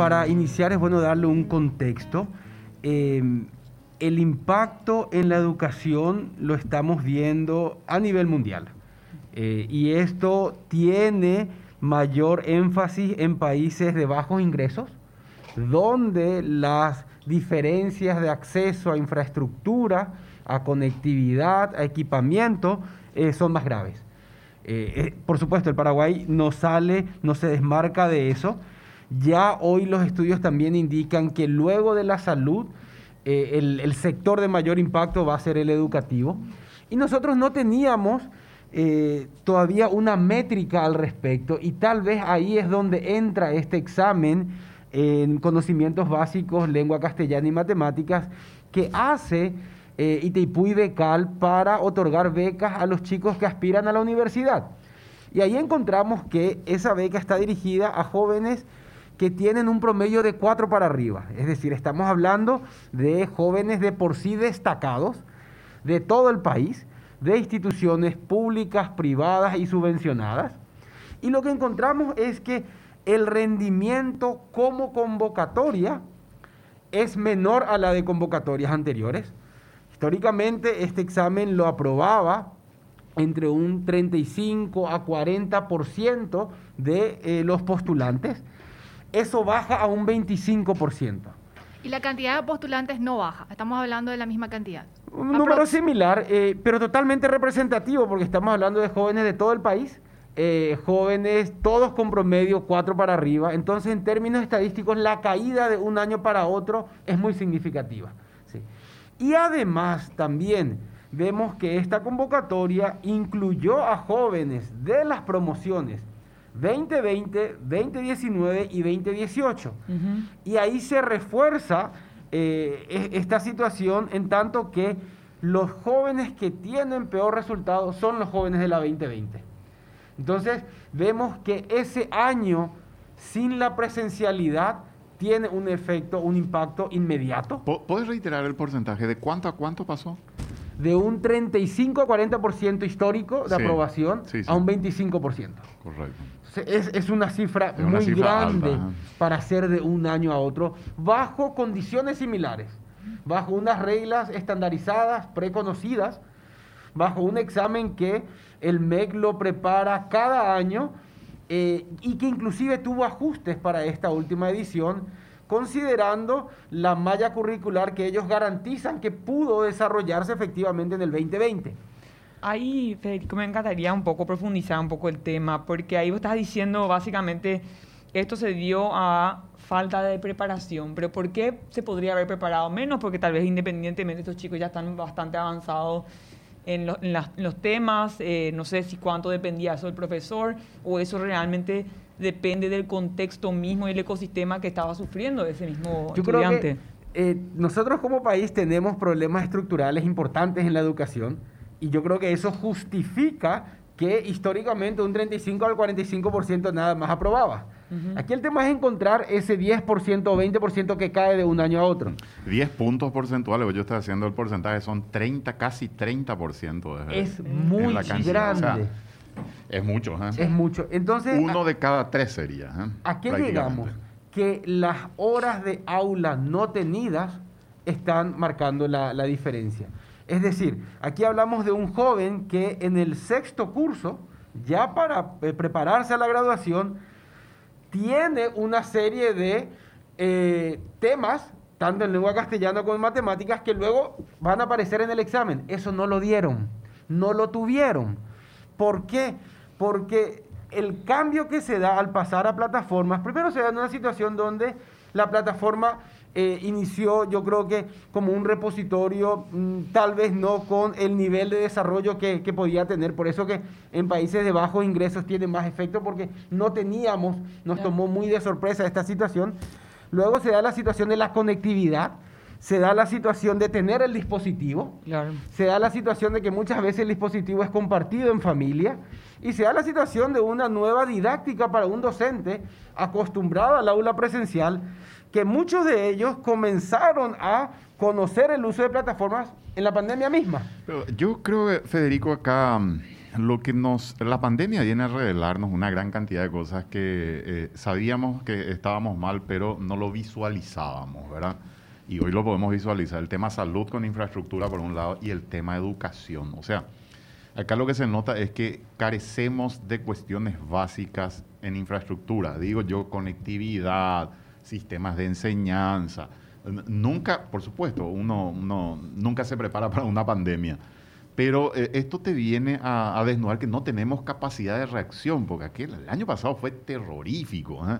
para iniciar es bueno darle un contexto. Em, el impacto en la educación lo estamos viendo a nivel mundial. Eh, y esto tiene mayor énfasis en países de bajos ingresos, donde las diferencias de acceso a infraestructura, a conectividad, a equipamiento, eh, son más graves. Eh, por supuesto, el Paraguay no sale, no se desmarca de eso. Ya hoy los estudios también indican que luego de la salud, el, el sector de mayor impacto va a ser el educativo. Y nosotros no teníamos eh, todavía una métrica al respecto y tal vez ahí es donde entra este examen en conocimientos básicos, lengua castellana y matemáticas, que hace eh, y Becal para otorgar becas a los chicos que aspiran a la universidad. Y ahí encontramos que esa beca está dirigida a jóvenes que tienen un promedio de cuatro para arriba. Es decir, estamos hablando de jóvenes de por sí destacados de todo el país de instituciones públicas, privadas y subvencionadas. Y lo que encontramos es que el rendimiento como convocatoria es menor a la de convocatorias anteriores. Históricamente este examen lo aprobaba entre un 35 a 40% de eh, los postulantes. Eso baja a un 25%. Y la cantidad de postulantes no baja, estamos hablando de la misma cantidad. Un número similar, eh, pero totalmente representativo, porque estamos hablando de jóvenes de todo el país, eh, jóvenes todos con promedio 4 para arriba. Entonces, en términos estadísticos, la caída de un año para otro es muy significativa. Y además, también vemos que esta convocatoria incluyó a jóvenes de las promociones 2020, 2019 y 2018. Y ahí se refuerza eh, e, esta situación en tanto que los jóvenes que tienen peor resultado son los jóvenes de la 2020. Entonces vemos que ese año sin la presencialidad tiene un efecto, un impacto inmediato. ¿Puedes reiterar el porcentaje de cuánto a cuánto pasó? De un 35 a 40% histórico de aprobación a un 25%. Correcto. Es, una cifra muy grande para ser de un año a otro, bajo condiciones similares, bajo unas reglas estandarizadas, preconocidas, bajo un examen que el MEC lo prepara cada año eh, y que inclusive tuvo ajustes para esta última edición, considerando la malla curricular que ellos garantizan que pudo desarrollarse efectivamente en el 2020. Ahí, Federico, me encantaría un poco profundizar un poco el tema, porque ahí vos estás diciendo básicamente esto se dio a falta de preparación, pero ¿por qué se podría haber preparado menos? Porque tal vez independientemente estos chicos ya están bastante avanzados en, los temas, eh, no sé si cuánto dependía eso del profesor o eso realmente depende del contexto mismo y el ecosistema que estaba sufriendo ese mismo Yo estudiante. Creo que, eh, nosotros como país tenemos problemas estructurales importantes en la educación y yo creo que eso justifica que históricamente un 35 al 45% nada más aprobaba. Aquí el tema es encontrar ese 10% o 20% que cae de un año a otro. 10 puntos porcentuales, yo estoy haciendo el porcentaje, son 30, casi 30%. es muy grande. es mucho. ¿eh? Es mucho. Entonces, Uno de cada tres sería. ¿eh? ¿A qué llegamos? Que las horas de aula no tenidas están marcando la, la diferencia. Es decir, aquí hablamos de un joven que en el sexto curso, ya para eh, prepararse a la graduación, tiene una serie de eh, temas, tanto en lengua castellana como en matemáticas, que luego van a aparecer en el examen. Eso no lo dieron, no lo tuvieron. ¿Por qué? Porque el cambio que se da al pasar a plataformas, primero se da en una situación donde la plataforma eh, inició yo creo que como un repositorio, mm, tal vez no con el nivel de desarrollo que, podía tener, por eso que en países de bajos ingresos tiene más efecto porque no teníamos, nos tomó muy de sorpresa esta situación. Luego se da la situación de la conectividad, se da la situación de tener el dispositivo, se da la situación de que muchas veces el dispositivo es compartido en familia y se da la situación de una nueva didáctica para un docente acostumbrado al aula presencial que muchos de ellos comenzaron a conocer el uso de plataformas en la pandemia misma. yo creo que, Federico, acá, lo que nos, la pandemia viene a revelarnos una gran cantidad de cosas que eh, sabíamos que estábamos mal, pero no lo visualizábamos, ¿verdad? Y hoy lo podemos visualizar. El tema salud con infraestructura por un lado y el tema educación. O sea, acá lo que se nota es que carecemos de cuestiones básicas en infraestructura. Digo yo, conectividad, sistemas de enseñanza. Nunca, por supuesto, uno, nunca se prepara para una pandemia pero eh, esto te viene a, desnudar que no tenemos capacidad de reacción, porque aquel, el año pasado fue terrorífico. ¿eh?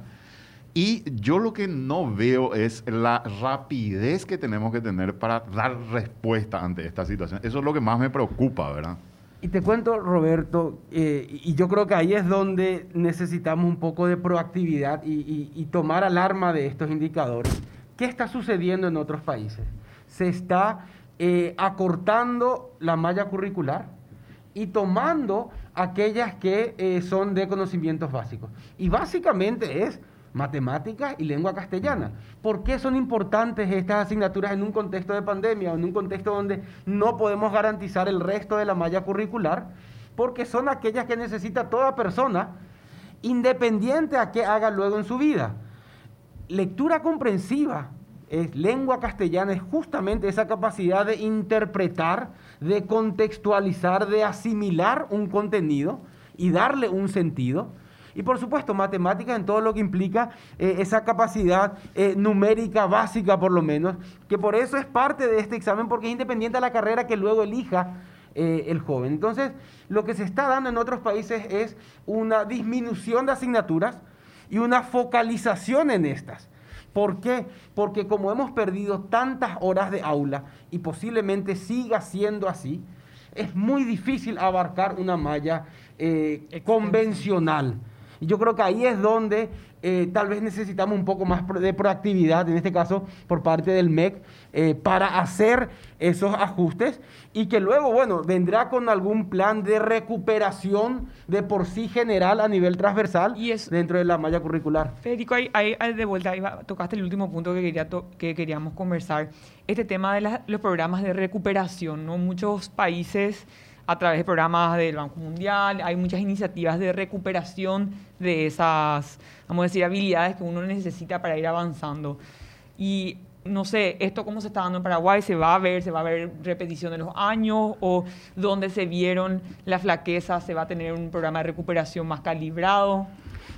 Y yo lo que no veo es la rapidez que tenemos que tener para dar respuesta ante esta situación. Eso es lo que más me preocupa, ¿verdad? Y te cuento, Roberto, eh, y yo creo que ahí es donde necesitamos un poco de proactividad y, tomar alarma de estos indicadores. ¿Qué está sucediendo en otros países? Se está eh, acortando la malla curricular y tomando aquellas que eh, son de conocimientos básicos. Y básicamente es matemáticas y lengua castellana. ¿Por qué son importantes estas asignaturas en un contexto de pandemia o en un contexto donde no podemos garantizar el resto de la malla curricular? Porque son aquellas que necesita toda persona, independiente a qué haga luego en su vida. Lectura comprensiva, es lengua castellana es justamente esa capacidad de interpretar, de contextualizar, de asimilar un contenido y darle un sentido. Y por supuesto, matemáticas en todo lo que implica eh, esa capacidad eh, numérica básica, por lo menos, que por eso es parte de este examen, porque es independiente de la carrera que luego elija eh, el joven. Entonces, lo que se está dando en otros países es una disminución de asignaturas y una focalización en estas. ¿Por qué? Porque como hemos perdido tantas horas de aula y posiblemente siga siendo así, es muy difícil abarcar una malla eh, convencional. Y yo creo que ahí es donde eh, tal vez necesitamos un poco más de proactividad, en este caso por parte del MEC, eh, para hacer esos ajustes y que luego, bueno, vendrá con algún plan de recuperación de por sí general a nivel transversal dentro de la malla curricular. Federico, ahí, de vuelta, tocaste el último punto que, quería que queríamos conversar, este tema de los programas de recuperación, ¿no? Muchos países a través de programas del Banco Mundial, hay muchas iniciativas de recuperación de esas, vamos a decir, habilidades que uno necesita para ir avanzando. Y no sé, esto cómo se está dando en Paraguay, se va a ver, se va a ver repetición de los años o dónde se vieron la flaqueza, se va a tener un programa de recuperación más calibrado.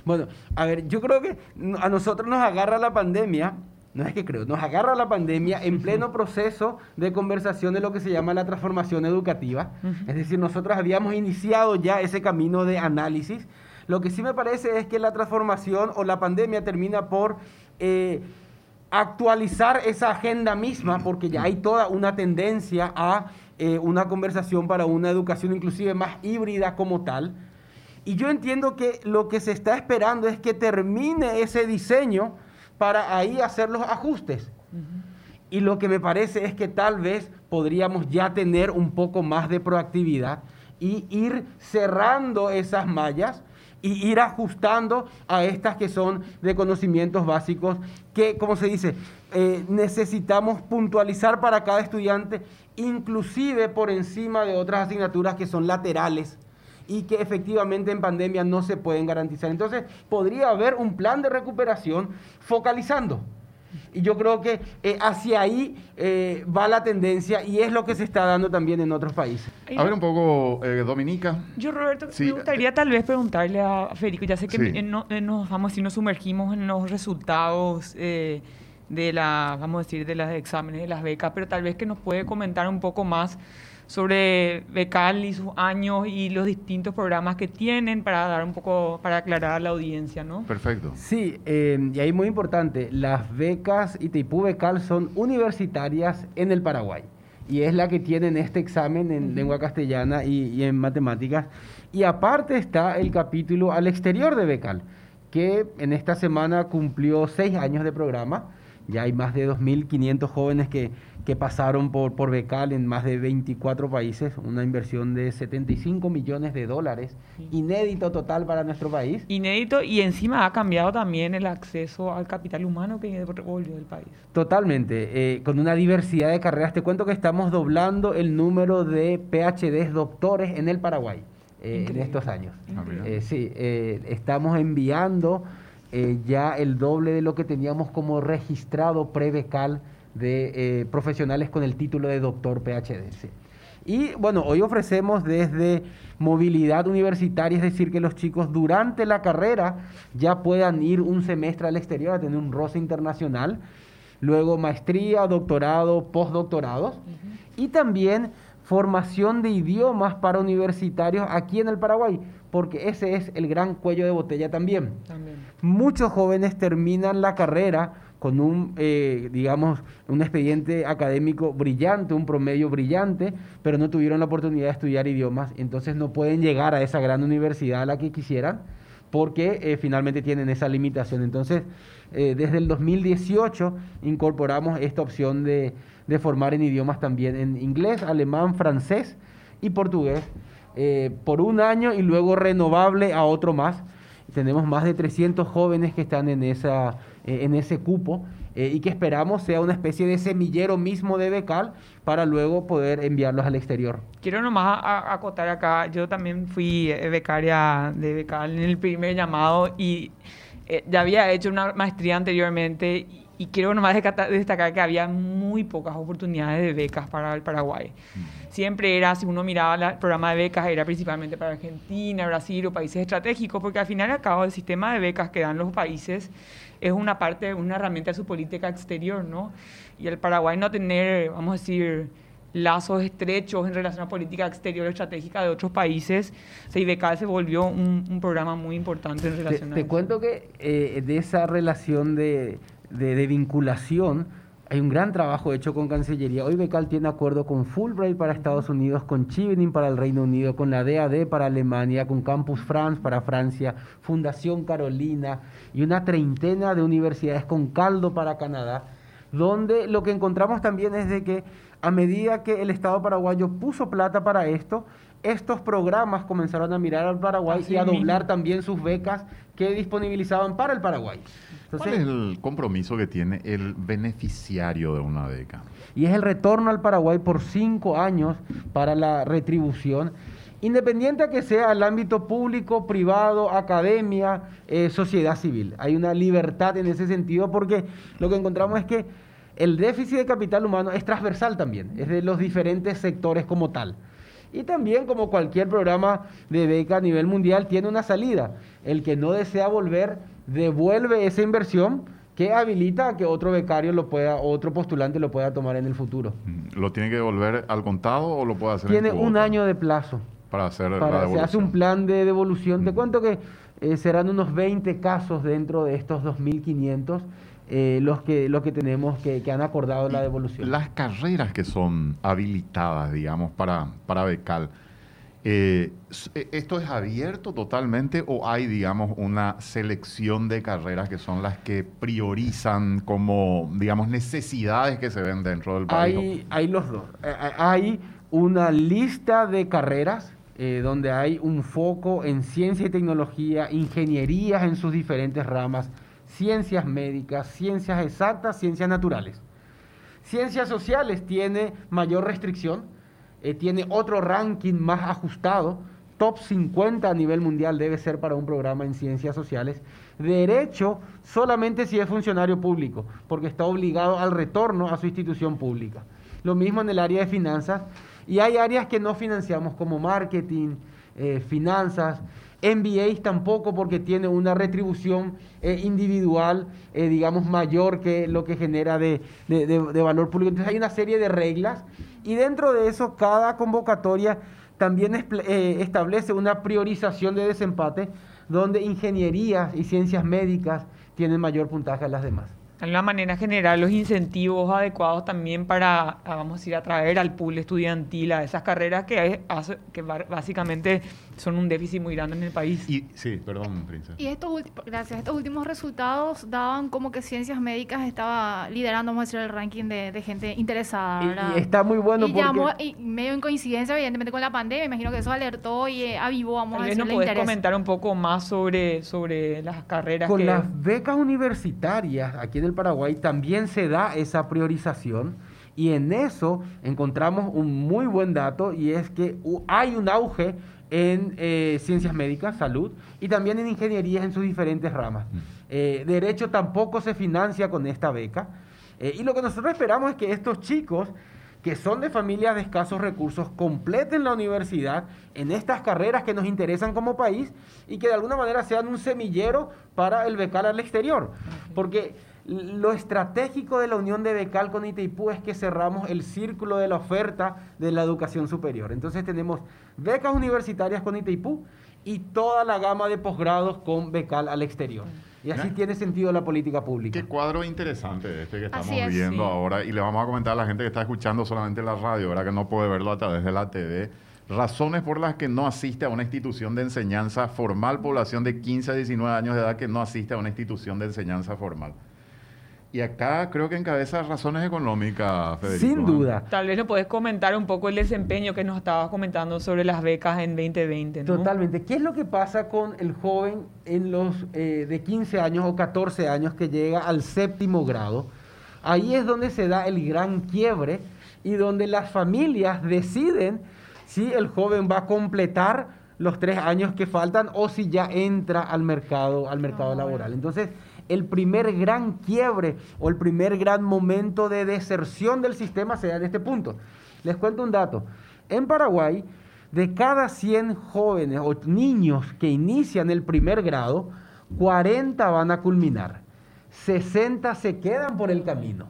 Bueno, a ver, yo creo que a nosotros nos agarra la pandemia no es que creo, nos agarra la pandemia en pleno proceso de conversación de lo que se llama la transformación educativa. Es decir, nosotros habíamos iniciado ya ese camino de análisis. Lo que sí me parece es que la transformación o la pandemia termina por eh, actualizar esa agenda misma, porque ya hay toda una tendencia a eh, una conversación para una educación inclusive más híbrida como tal. Y yo entiendo que lo que se está esperando es que termine ese diseño para ahí hacer los ajustes. Y lo que me parece es que tal vez podríamos ya tener un poco más de proactividad y ir cerrando esas mallas y ir ajustando a estas que son de conocimientos básicos que, como se dice, eh, necesitamos puntualizar para cada estudiante, inclusive por encima de otras asignaturas que son laterales y que efectivamente en pandemia no se pueden garantizar. Entonces, podría haber un plan de recuperación focalizando. Y yo creo que eh, hacia ahí eh, va la tendencia y es lo que se está dando también en otros países. A ver un poco, eh, Dominica. Yo, Roberto, me gustaría tal vez preguntarle a Federico, ya sé que nos, vamos, si nos sumergimos en los resultados de la, vamos a decir, de los exámenes de las becas, pero tal vez que nos puede comentar un poco más sobre Becal y sus años y los distintos programas que tienen para dar un poco, para aclarar a la audiencia, ¿no? Perfecto. Sí, eh, y ahí muy importante, las becas ITIPU Becal son universitarias en el Paraguay y es la que tienen este examen en lengua castellana y, y, en matemáticas. Y aparte está el capítulo al exterior de Becal, que en esta semana cumplió seis años de programa. Ya hay más de 2.500 jóvenes que que pasaron por, por Becal en más de 24 países, una inversión de 75 millones de dólares, inédito total para nuestro país. Inédito y encima ha cambiado también el acceso al capital humano que volvió del país. Totalmente, eh, con una diversidad de carreras. Te cuento que estamos doblando el número de PhDs doctores en el Paraguay. eh, en estos años. Ah. Eh, sí, eh, estamos enviando eh, ya el doble de lo que teníamos como registrado pre-becal de eh, profesionales con el título de doctor PhD. sí. Y bueno, hoy ofrecemos desde movilidad universitaria, es decir, que los chicos durante la carrera ya puedan ir un semestre al exterior a tener un roce internacional, luego maestría, doctorado, postdoctorados y también formación de idiomas para universitarios aquí en el Paraguay, porque ese es el gran cuello de botella también. También. Muchos jóvenes terminan la carrera con un, eh, digamos, un expediente académico brillante, un promedio brillante, pero no tuvieron la oportunidad de estudiar idiomas, entonces no pueden llegar a esa gran universidad a la que quisieran, porque eh, finalmente tienen esa limitación. Entonces, eh, desde el 2018 incorporamos esta opción de, de formar en idiomas también, en inglés, alemán, francés y portugués, por un año y luego renovable a otro más. Tenemos más de 300 jóvenes que están en, esa, eh, en ese cupo eh, y que esperamos sea una especie de semillero mismo de becal para luego poder enviarlos al exterior. Quiero nomás a- a- acotar acá, yo también fui eh, becaria de becal en el primer llamado y eh, ya había hecho una maestría anteriormente y, y quiero nomás destacar que había muy pocas oportunidades de becas para el Paraguay. Siempre era, si uno miraba el programa de becas, era principalmente para Argentina, Brasil o países estratégicos, porque al final y al cabo el sistema de becas que dan los países es una parte, una herramienta de su política exterior, ¿no? Y el Paraguay no tener, vamos a decir, lazos estrechos en relación a política exterior estratégica de otros países, CIBECAL se volvió un, un programa muy importante en Te, relación a te eso. cuento que eh, de esa relación de, de- de vinculación hay un gran trabajo hecho con Cancillería. Hoy Becal tiene acuerdo con Fulbright para Estados Unidos, con Chevening para el Reino Unido, con la DAD para Alemania, con Campus France para Francia, Fundación Carolina y una treintena de universidades con caldo para Canadá, donde lo que encontramos también es de que a medida que el Estado paraguayo puso plata para esto, estos programas comenzaron a mirar al Paraguay Así y a mismo. doblar también sus becas que disponibilizaban para el Paraguay. ¿Cuál Entonces, es el compromiso que tiene el beneficiario de una beca? y es el retorno al Paraguay por cinco años para la retribución, independiente a que sea el ámbito público, privado, academia, eh, sociedad civil. Hay una libertad en ese sentido porque lo que encontramos es que el déficit de capital humano es transversal también, es de los diferentes sectores como tal. Y también, como cualquier programa de beca a nivel mundial, tiene una salida. El que no desea volver, devuelve esa inversión que habilita a que otro becario lo pueda, otro postulante lo pueda tomar en el futuro. Mm, ¿Lo tiene que devolver al contado o lo puede hacer en Tiene un año de plazo. para hacer la Para, se devolución? hace un plan de devolución. Te Mm. cuento que eh, serán unos 20 casos dentro de estos 2.500 eh, los, que, los que tenemos que, que han acordado la devolución. Las carreras que son habilitadas, digamos, para, para becal, eh, eh, ¿esto es abierto totalmente o hay, digamos, una selección de carreras que son las que priorizan como, digamos, necesidades que se ven dentro del país? Hay, los dos. Eh, Hay una lista de carreras donde hay un foco en ciencia y tecnología, ingenierías en sus diferentes ramas, ciencias médicas, ciencias exactas, ciencias naturales. Ciencias sociales tiene mayor restricción, eh, tiene otro ranking más ajustado, top 50 a nivel mundial debe ser para un programa en ciencias sociales. Derecho solamente si es funcionario público, porque está obligado al retorno a su institución pública. Lo mismo en el área de finanzas. Y hay áreas que no financiamos como marketing, eh, finanzas, MBAs tampoco porque tiene una retribución eh, individual, eh, digamos, mayor que lo que genera de, de- de- valor público. Entonces hay una serie de reglas y dentro de eso cada convocatoria también eh, establece una priorización de desempate donde ingenierías y ciencias médicas tienen mayor puntaje a las demás. De alguna manera generar los incentivos adecuados también para, ah, vamos a decir, atraer al pool estudiantil a esas carreras que, que básicamente son un déficit muy grande en el país. Y, sí, perdón, princesa. Y estos últimos, gracias, estos últimos resultados daban como que ciencias médicas estaba liderando, vamos a decir, el ranking de, de gente interesada, Y- ¿verdad? y está muy bueno y porque- llamó, y medio en coincidencia, evidentemente, con la pandemia, imagino que eso alertó y eh, avivó, vamos Tal a vez decir, nos el podés interés. comentar un poco más sobre, sobre las carreras Con que... las becas universitarias aquí en el Paraguay también se da esa priorización y en eso encontramos un muy buen dato y es que hay un auge en eh, ciencias médicas, salud, y también en ingeniería en sus diferentes ramas. Mm. Eh, derecho tampoco se financia con esta beca. Eh, y lo que nosotros esperamos es que estos chicos que son de familias de escasos recursos completen la universidad en estas carreras que nos interesan como país y que de alguna manera sean un semillero para el becal al exterior. Porque lo estratégico de la unión de becal con Itaipú es que cerramos el círculo de la oferta de la educación superior. Entonces tenemos becas universitarias con Itaipú y toda la gama de posgrados con becal al exterior. Y así tiene sentido la política pública. Qué cuadro interesante este que estamos es, viendo sí. ahora. Y le vamos a comentar a la gente que está escuchando solamente la radio, ¿verdad? Que no puede verlo a través de la TV. Razones por las que no asiste a una institución de enseñanza formal, población de 15 a 19 años de edad que no asiste a una institución de enseñanza formal. Y acá creo que encabeza razones económicas, Federico. Sin ¿eh? duda. Tal vez nos podés comentar un poco el desempeño que nos estabas comentando sobre las becas en 2020, ¿no? Totalmente. ¿Qué es lo que pasa con el joven en los eh, de 15 años o 14 años que llega al séptimo grado? Ahí es donde se da el gran quiebre y donde las familias deciden si el joven va a completar los tres años que faltan o si ya entra al mercado, al mercado Ah, laboral. Entonces, el primer gran quiebre o el primer gran momento de deserción del sistema se en este punto. Les cuento un dato. En Paraguay, de cada 100 jóvenes o niños que inician el primer grado, 40 van a culminar. 60 se quedan por el camino.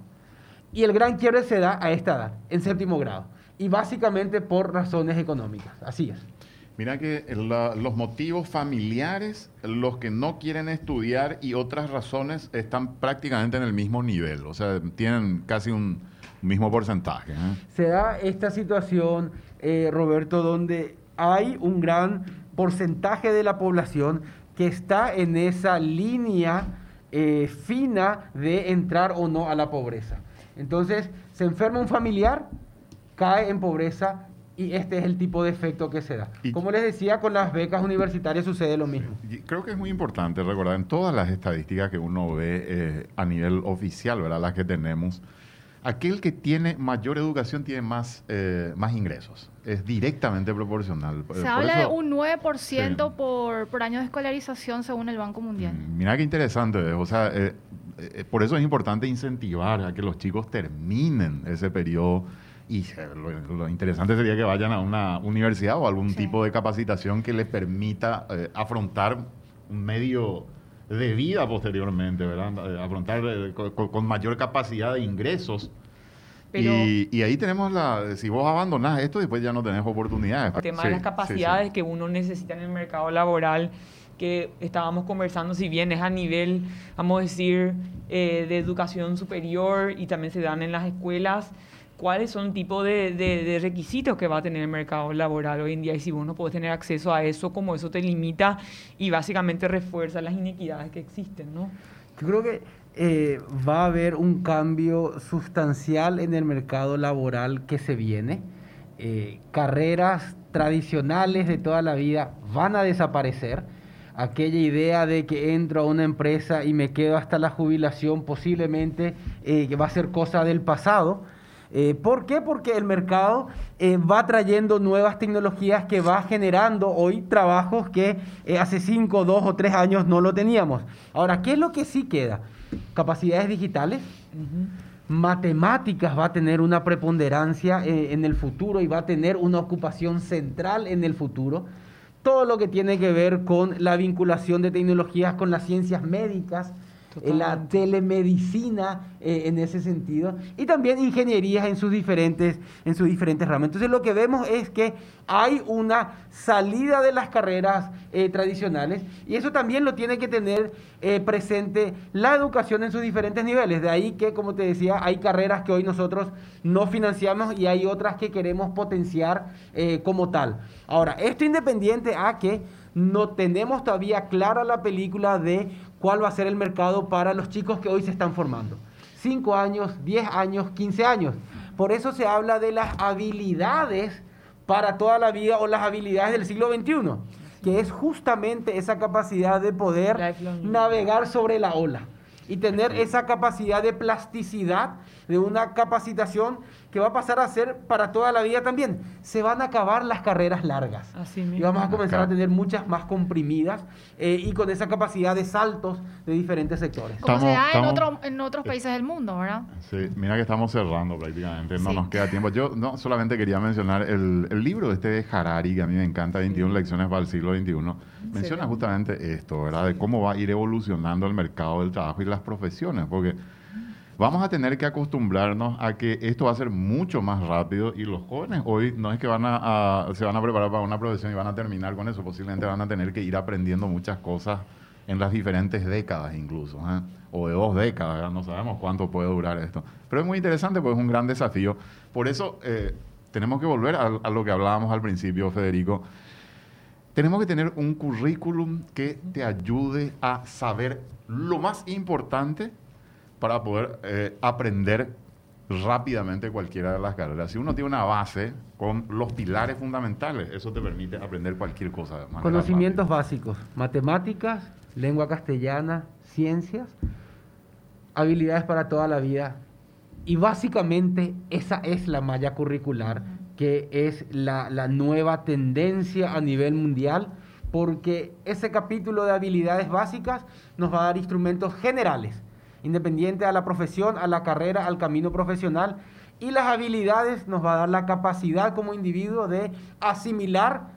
Y el gran quiebre se da a esta edad, en séptimo grado. Y básicamente por razones económicas. Así es. Mira que los motivos familiares, los que no quieren estudiar y otras razones están prácticamente en el mismo nivel. O sea, tienen casi un mismo porcentaje. ¿eh? se da esta situación, eh, Roberto, donde hay un gran porcentaje de la población que está en esa línea eh, fina de entrar o no a la pobreza. Entonces, se enferma un familiar, cae en pobreza y este es el tipo de efecto que se da. Y- Como les decía, con las becas universitarias sucede lo mismo. Creo que es muy importante recordar en todas las estadísticas que uno ve eh, a nivel oficial, ¿verdad? Las que tenemos, aquel que tiene mayor educación tiene más, eh, más ingresos. Es directamente proporcional. Por- Se por habla de un 9% Sí. por, por año de escolarización según el Banco Mundial. Mm, Mira qué interesante, ¿ves? o sea, eh, eh, por eso es importante incentivar a que los chicos terminen ese periodo y lo, lo interesante sería que vayan a una universidad o algún Sí. tipo de capacitación que les permita eh, afrontar un medio de vida posteriormente, ¿verdad? Eh, afrontar eh, con, con- mayor capacidad de ingresos. Pero- y, y ahí tenemos la, si vos abandonás esto, después ya no tenés oportunidades. El tema Sí, de las sí, capacidades sí. que uno necesita en el mercado laboral, que estábamos conversando, si bien es a nivel, vamos a decir, eh, de educación superior y también se dan en las escuelas, ¿cuáles son tipo de, de- de requisitos que va a tener el mercado laboral hoy en día? Y si vos no podés tener acceso a eso, como eso te limita y básicamente refuerza las inequidades que existen, ¿no? Yo creo que eh, va a haber un cambio sustancial en el mercado laboral que se viene. Eh, carreras tradicionales de toda la vida van a desaparecer. Aquella idea de que entro a una empresa y me quedo hasta la jubilación posiblemente eh, va a ser cosa del pasado. Eh, ¿Por qué? Porque el mercado eh, va trayendo nuevas tecnologías que va generando hoy trabajos que eh, hace 5, 2 o 3 años no lo teníamos. Ahora, ¿qué es lo que sí queda? Capacidades digitales, matemáticas va a tener una preponderancia eh, en el futuro y va a tener una ocupación central en el futuro. Todo lo que tiene que ver con la vinculación de tecnologías con las ciencias médicas, la telemedicina eh, en ese sentido y también ingenierías en sus diferentes en sus diferentes ramas. Entonces lo que vemos es que hay una salida de las carreras eh, tradicionales y eso también lo tiene que tener eh, presente la educación en sus diferentes niveles. De ahí que, como te decía, hay carreras que hoy nosotros no financiamos y hay otras que queremos potenciar como tal. Ahora, esto independiente a que no tenemos todavía clara la película de cuál va a ser el mercado para los chicos que hoy se están formando. 5 años, 10 años, 15 años. Por eso se habla de las habilidades para toda la vida o las habilidades del siglo XXI, que es justamente esa capacidad de poder navegar sobre la ola. y tener esa capacidad de plasticidad, de una capacitación que va a pasar a ser para toda la vida también. Se van a acabar las carreras largas. Así y mismo. vamos a comenzar a tener muchas más comprimidas eh, y con esa capacidad de saltos de diferentes sectores. Como se Estamos- da en, estamos- otro- en otros países del mundo, ¿verdad? Sí, mira que estamos cerrando prácticamente, no Sí. nos queda tiempo. Yo no solamente quería mencionar el, el libro este de Harari, que a mí me encanta, 21 lecciones para el siglo XXI. Menciona Excelente. justamente esto, ¿verdad? De cómo va a ir evolucionando el mercado del trabajo y las profesiones, porque vamos a tener que acostumbrarnos a que esto va a ser mucho más rápido y los jóvenes hoy no es que van a, se van a preparar para una profesión y van a terminar con eso, posiblemente van a tener que ir aprendiendo muchas cosas en las diferentes décadas incluso, ¿eh? o de dos décadas, no sabemos cuánto puede durar esto. Pero es muy interesante porque es un gran desafío. Por eso eh, tenemos que volver a lo que hablábamos al principio, Federico. Tenemos que tener un currículum que te ayude a saber lo más importante para poder eh, aprender rápidamente cualquiera de las carreras. Si uno tiene una base con los pilares fundamentales, eso te permite aprender cualquier cosa. de Conocimientos rápida. básicos, matemáticas, lengua castellana, ciencias, habilidades para toda la vida. Y básicamente esa es la malla curricular, que es la, la nueva tendencia a nivel mundial, porque ese capítulo de habilidades básicas nos va a dar instrumentos generales, independiente a la profesión, a la carrera, al camino profesional, y las habilidades nos va a dar la capacidad como individuo de asimilar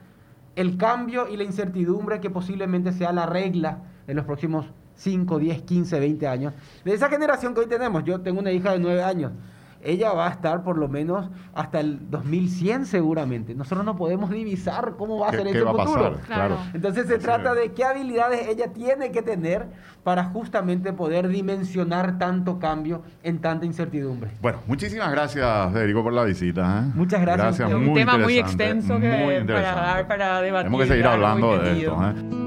el cambio y la incertidumbre que posiblemente sea la regla en los próximos 5, 10, 15, 20 años. De esa generación que hoy tenemos, yo tengo una hija de 9 años, ella va a estar por lo menos hasta el 2100 seguramente. Nosotros no podemos divisar cómo va a ¿Qué- ser ese va a futuro. pasar? Claro. Claro. Entonces se Así trata es. de qué habilidades ella tiene que tener para justamente poder dimensionar tanto cambio en tanta incertidumbre. Bueno, muchísimas gracias, Federico, por la visita. ¿eh? Muchas gracias. Es un muy tema muy extenso muy que para dar para debatir. Tenemos que seguir hablando de esto. ¿eh?